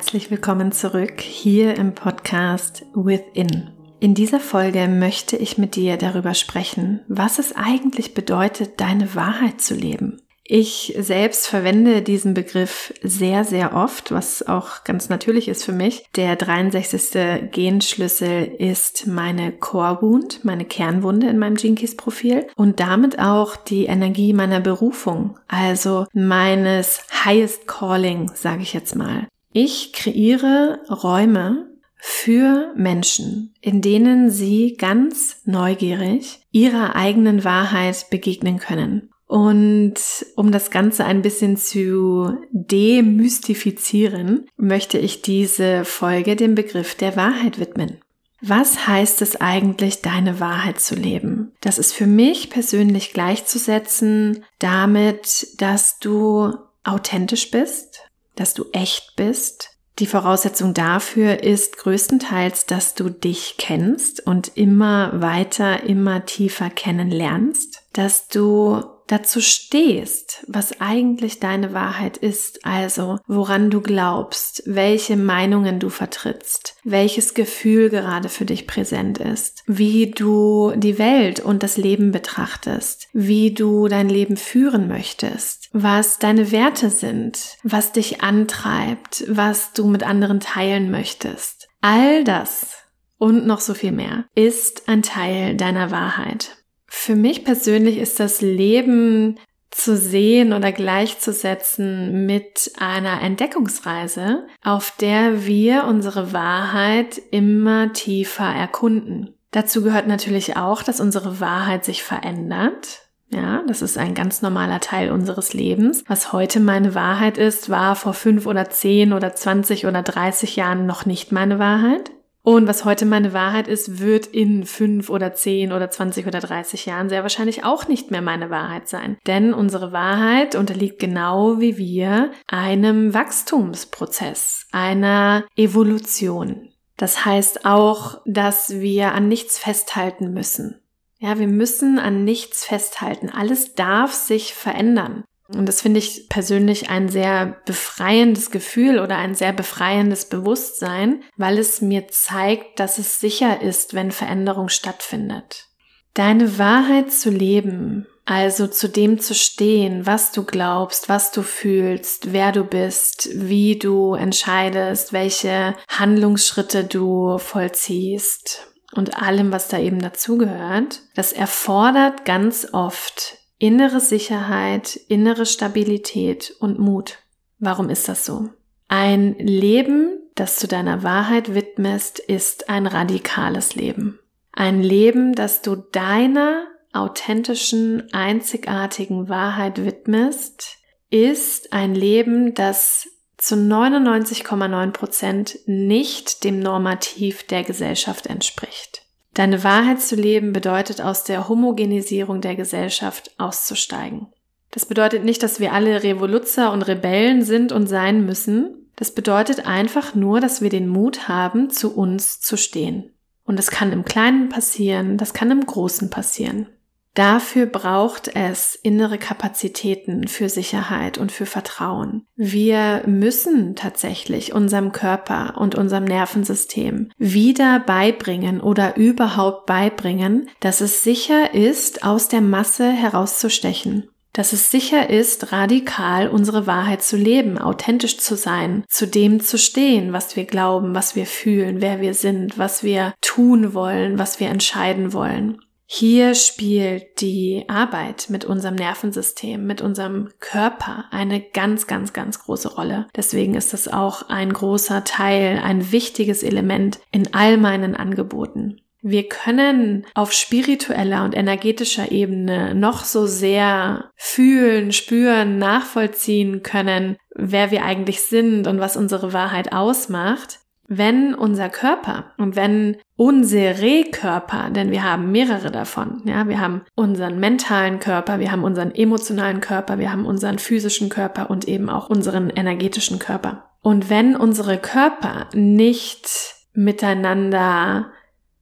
herzlich willkommen zurück hier im Podcast Within. In dieser Folge möchte ich mit dir darüber sprechen, was es eigentlich bedeutet, deine Wahrheit zu leben. Ich selbst verwende diesen Begriff sehr, sehr oft, was auch ganz natürlich ist für mich. Der 63. Genschlüssel ist meine Core Wound, meine Kernwunde in meinem Jinkies Profil und damit auch die Energie meiner Berufung, also meines Highest Calling, sage ich jetzt mal. Ich kreiere Räume für Menschen, in denen sie ganz neugierig ihrer eigenen Wahrheit begegnen können. Und um das Ganze ein bisschen zu demystifizieren, möchte ich diese Folge dem Begriff der Wahrheit widmen. Was heißt es eigentlich, deine Wahrheit zu leben? Das ist für mich persönlich gleichzusetzen damit, dass du authentisch bist, dass du echt bist. Die Voraussetzung dafür ist größtenteils, dass du dich kennst und immer weiter, immer tiefer kennenlernst, dass du dazu stehst, was eigentlich deine Wahrheit ist, also woran du glaubst, welche Meinungen du vertrittst, welches Gefühl gerade für dich präsent ist, wie du die Welt und das Leben betrachtest, wie du dein Leben führen möchtest, was deine Werte sind, was dich antreibt, was du mit anderen teilen möchtest. All das und noch so viel mehr ist ein Teil deiner Wahrheit. Für mich persönlich ist das Leben zu sehen oder gleichzusetzen mit einer Entdeckungsreise, auf der wir unsere Wahrheit immer tiefer erkunden. Dazu gehört natürlich auch, dass unsere Wahrheit sich verändert. Ja, das ist ein ganz normaler Teil unseres Lebens. Was heute meine Wahrheit ist, war vor fünf oder zehn oder zwanzig oder dreißig Jahren noch nicht meine Wahrheit. Und was heute meine Wahrheit ist, wird in fünf oder zehn oder zwanzig oder dreißig Jahren sehr wahrscheinlich auch nicht mehr meine Wahrheit sein. Denn unsere Wahrheit unterliegt genau wie wir einem Wachstumsprozess, einer Evolution. Das heißt auch, dass wir an nichts festhalten müssen. Ja, wir müssen an nichts festhalten. Alles darf sich verändern. Und das finde ich persönlich ein sehr befreiendes Gefühl oder ein sehr befreiendes Bewusstsein, weil es mir zeigt, dass es sicher ist, wenn Veränderung stattfindet. Deine Wahrheit zu leben, also zu dem zu stehen, was du glaubst, was du fühlst, wer du bist, wie du entscheidest, welche Handlungsschritte du vollziehst und allem, was da eben dazugehört, das erfordert ganz oft innere Sicherheit, innere Stabilität und Mut. Warum ist das so? Ein Leben, das du deiner Wahrheit widmest, ist ein radikales Leben. Ein Leben, das du deiner authentischen, einzigartigen Wahrheit widmest, ist ein Leben, das zu 99,9 Prozent nicht dem Normativ der Gesellschaft entspricht. Deine Wahrheit zu leben bedeutet aus der Homogenisierung der Gesellschaft auszusteigen. Das bedeutet nicht, dass wir alle Revoluzer und Rebellen sind und sein müssen. Das bedeutet einfach nur, dass wir den Mut haben, zu uns zu stehen. Und das kann im Kleinen passieren, das kann im Großen passieren. Dafür braucht es innere Kapazitäten für Sicherheit und für Vertrauen. Wir müssen tatsächlich unserem Körper und unserem Nervensystem wieder beibringen oder überhaupt beibringen, dass es sicher ist, aus der Masse herauszustechen. Dass es sicher ist, radikal unsere Wahrheit zu leben, authentisch zu sein, zu dem zu stehen, was wir glauben, was wir fühlen, wer wir sind, was wir tun wollen, was wir entscheiden wollen. Hier spielt die Arbeit mit unserem Nervensystem, mit unserem Körper eine ganz, ganz, ganz große Rolle. Deswegen ist es auch ein großer Teil, ein wichtiges Element in all meinen Angeboten. Wir können auf spiritueller und energetischer Ebene noch so sehr fühlen, spüren, nachvollziehen können, wer wir eigentlich sind und was unsere Wahrheit ausmacht wenn unser Körper und wenn unsere Körper, denn wir haben mehrere davon, ja, wir haben unseren mentalen Körper, wir haben unseren emotionalen Körper, wir haben unseren physischen Körper und eben auch unseren energetischen Körper. Und wenn unsere Körper nicht miteinander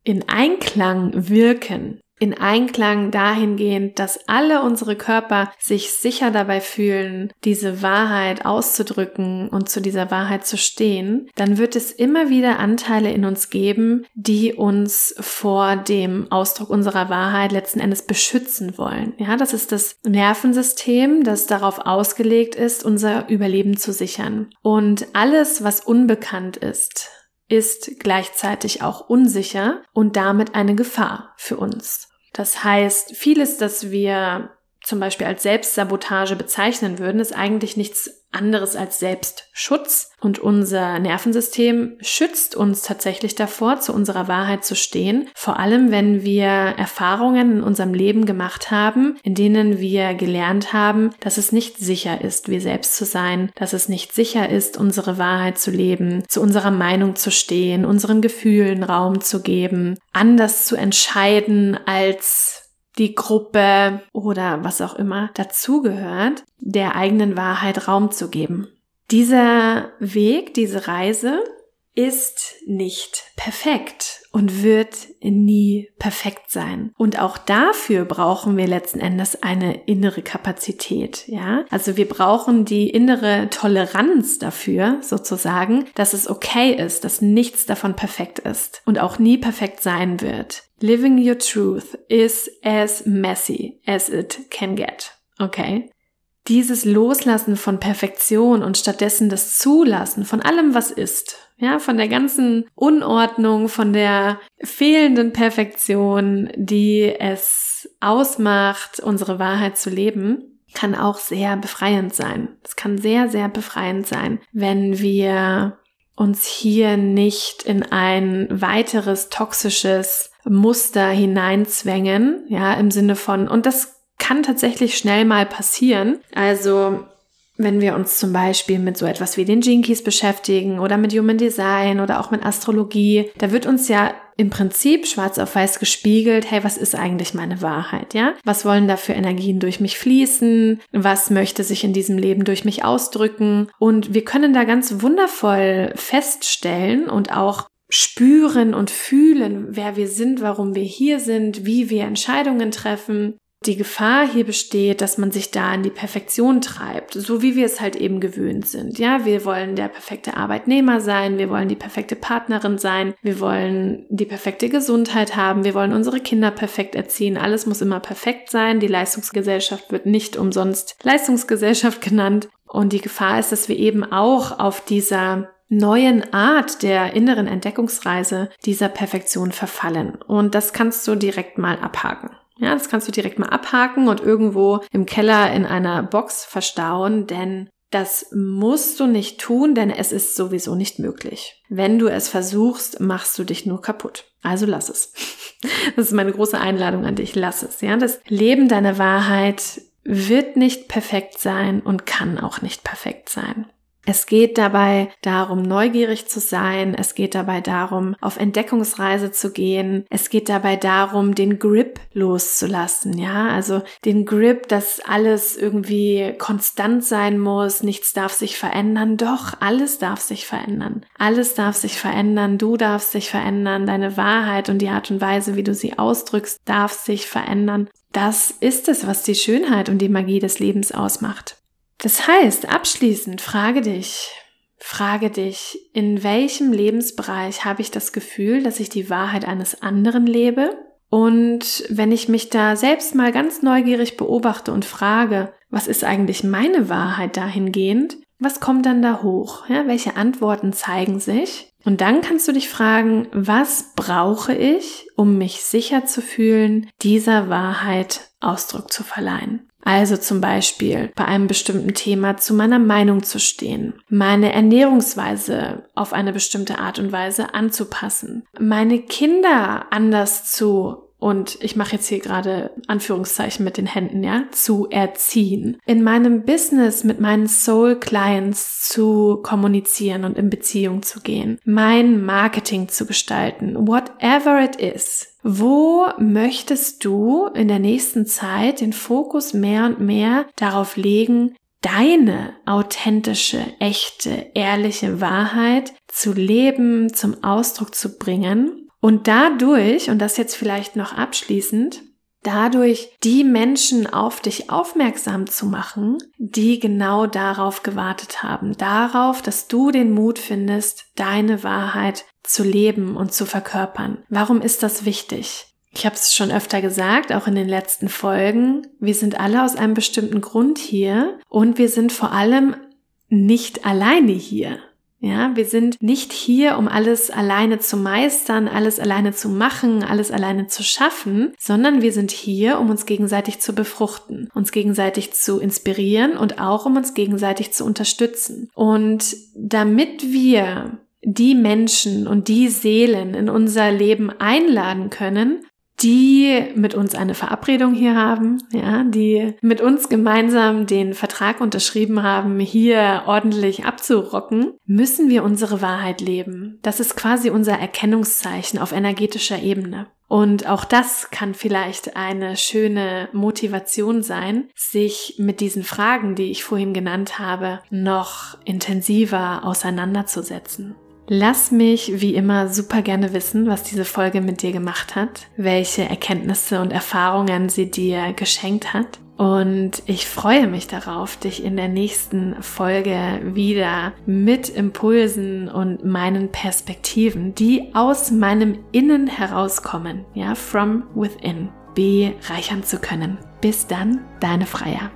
in Einklang wirken, in Einklang dahingehend, dass alle unsere Körper sich sicher dabei fühlen, diese Wahrheit auszudrücken und zu dieser Wahrheit zu stehen, dann wird es immer wieder Anteile in uns geben, die uns vor dem Ausdruck unserer Wahrheit letzten Endes beschützen wollen. Ja, das ist das Nervensystem, das darauf ausgelegt ist, unser Überleben zu sichern. Und alles, was unbekannt ist, ist gleichzeitig auch unsicher und damit eine Gefahr für uns. Das heißt, vieles, das wir zum Beispiel als Selbstsabotage bezeichnen würden, ist eigentlich nichts anderes als Selbstschutz. Und unser Nervensystem schützt uns tatsächlich davor, zu unserer Wahrheit zu stehen. Vor allem, wenn wir Erfahrungen in unserem Leben gemacht haben, in denen wir gelernt haben, dass es nicht sicher ist, wir selbst zu sein, dass es nicht sicher ist, unsere Wahrheit zu leben, zu unserer Meinung zu stehen, unseren Gefühlen Raum zu geben, anders zu entscheiden als die Gruppe oder was auch immer dazugehört, der eigenen Wahrheit Raum zu geben. Dieser Weg, diese Reise ist nicht perfekt und wird nie perfekt sein. Und auch dafür brauchen wir letzten Endes eine innere Kapazität, ja? Also wir brauchen die innere Toleranz dafür, sozusagen, dass es okay ist, dass nichts davon perfekt ist und auch nie perfekt sein wird. Living your truth is as messy as it can get. Okay? Dieses Loslassen von Perfektion und stattdessen das Zulassen von allem, was ist, ja, von der ganzen Unordnung, von der fehlenden Perfektion, die es ausmacht, unsere Wahrheit zu leben, kann auch sehr befreiend sein. Es kann sehr, sehr befreiend sein, wenn wir uns hier nicht in ein weiteres toxisches Muster hineinzwängen, ja, im Sinne von, und das kann tatsächlich schnell mal passieren. Also, wenn wir uns zum Beispiel mit so etwas wie den Jinkies beschäftigen oder mit Human Design oder auch mit Astrologie, da wird uns ja im Prinzip schwarz auf weiß gespiegelt, hey, was ist eigentlich meine Wahrheit, ja? Was wollen da für Energien durch mich fließen? Was möchte sich in diesem Leben durch mich ausdrücken? Und wir können da ganz wundervoll feststellen und auch spüren und fühlen, wer wir sind, warum wir hier sind, wie wir Entscheidungen treffen. Die Gefahr hier besteht, dass man sich da in die Perfektion treibt, so wie wir es halt eben gewöhnt sind. Ja, wir wollen der perfekte Arbeitnehmer sein, wir wollen die perfekte Partnerin sein, wir wollen die perfekte Gesundheit haben, wir wollen unsere Kinder perfekt erziehen. Alles muss immer perfekt sein. Die Leistungsgesellschaft wird nicht umsonst Leistungsgesellschaft genannt. Und die Gefahr ist, dass wir eben auch auf dieser neuen Art der inneren Entdeckungsreise dieser Perfektion verfallen. Und das kannst du direkt mal abhaken. Ja, das kannst du direkt mal abhaken und irgendwo im Keller in einer Box verstauen, denn das musst du nicht tun, denn es ist sowieso nicht möglich. Wenn du es versuchst, machst du dich nur kaputt. Also lass es. Das ist meine große Einladung an dich. Lass es. Ja, das Leben deiner Wahrheit wird nicht perfekt sein und kann auch nicht perfekt sein. Es geht dabei darum, neugierig zu sein. Es geht dabei darum, auf Entdeckungsreise zu gehen. Es geht dabei darum, den Grip loszulassen. Ja, also den Grip, dass alles irgendwie konstant sein muss. Nichts darf sich verändern. Doch, alles darf sich verändern. Alles darf sich verändern. Du darfst sich verändern. Deine Wahrheit und die Art und Weise, wie du sie ausdrückst, darf sich verändern. Das ist es, was die Schönheit und die Magie des Lebens ausmacht. Das heißt, abschließend frage dich, frage dich, in welchem Lebensbereich habe ich das Gefühl, dass ich die Wahrheit eines anderen lebe? Und wenn ich mich da selbst mal ganz neugierig beobachte und frage, was ist eigentlich meine Wahrheit dahingehend? Was kommt dann da hoch? Ja, welche Antworten zeigen sich? Und dann kannst du dich fragen, was brauche ich, um mich sicher zu fühlen, dieser Wahrheit Ausdruck zu verleihen? Also zum Beispiel bei einem bestimmten Thema zu meiner Meinung zu stehen, meine Ernährungsweise auf eine bestimmte Art und Weise anzupassen, meine Kinder anders zu und ich mache jetzt hier gerade Anführungszeichen mit den Händen, ja, zu erziehen. In meinem Business mit meinen Soul Clients zu kommunizieren und in Beziehung zu gehen. Mein Marketing zu gestalten. Whatever it is. Wo möchtest du in der nächsten Zeit den Fokus mehr und mehr darauf legen, deine authentische, echte, ehrliche Wahrheit zu leben, zum Ausdruck zu bringen und dadurch, und das jetzt vielleicht noch abschließend, dadurch die Menschen auf dich aufmerksam zu machen, die genau darauf gewartet haben, darauf, dass du den Mut findest, deine Wahrheit zu leben und zu verkörpern. Warum ist das wichtig? Ich habe es schon öfter gesagt, auch in den letzten Folgen. Wir sind alle aus einem bestimmten Grund hier und wir sind vor allem nicht alleine hier. Ja, wir sind nicht hier, um alles alleine zu meistern, alles alleine zu machen, alles alleine zu schaffen, sondern wir sind hier, um uns gegenseitig zu befruchten, uns gegenseitig zu inspirieren und auch um uns gegenseitig zu unterstützen. Und damit wir die Menschen und die Seelen in unser Leben einladen können, die mit uns eine Verabredung hier haben, ja, die mit uns gemeinsam den Vertrag unterschrieben haben, hier ordentlich abzurocken, müssen wir unsere Wahrheit leben. Das ist quasi unser Erkennungszeichen auf energetischer Ebene. Und auch das kann vielleicht eine schöne Motivation sein, sich mit diesen Fragen, die ich vorhin genannt habe, noch intensiver auseinanderzusetzen. Lass mich wie immer super gerne wissen, was diese Folge mit dir gemacht hat, welche Erkenntnisse und Erfahrungen sie dir geschenkt hat. Und ich freue mich darauf, dich in der nächsten Folge wieder mit Impulsen und meinen Perspektiven, die aus meinem Innen herauskommen, ja, from within, bereichern zu können. Bis dann, deine Freier.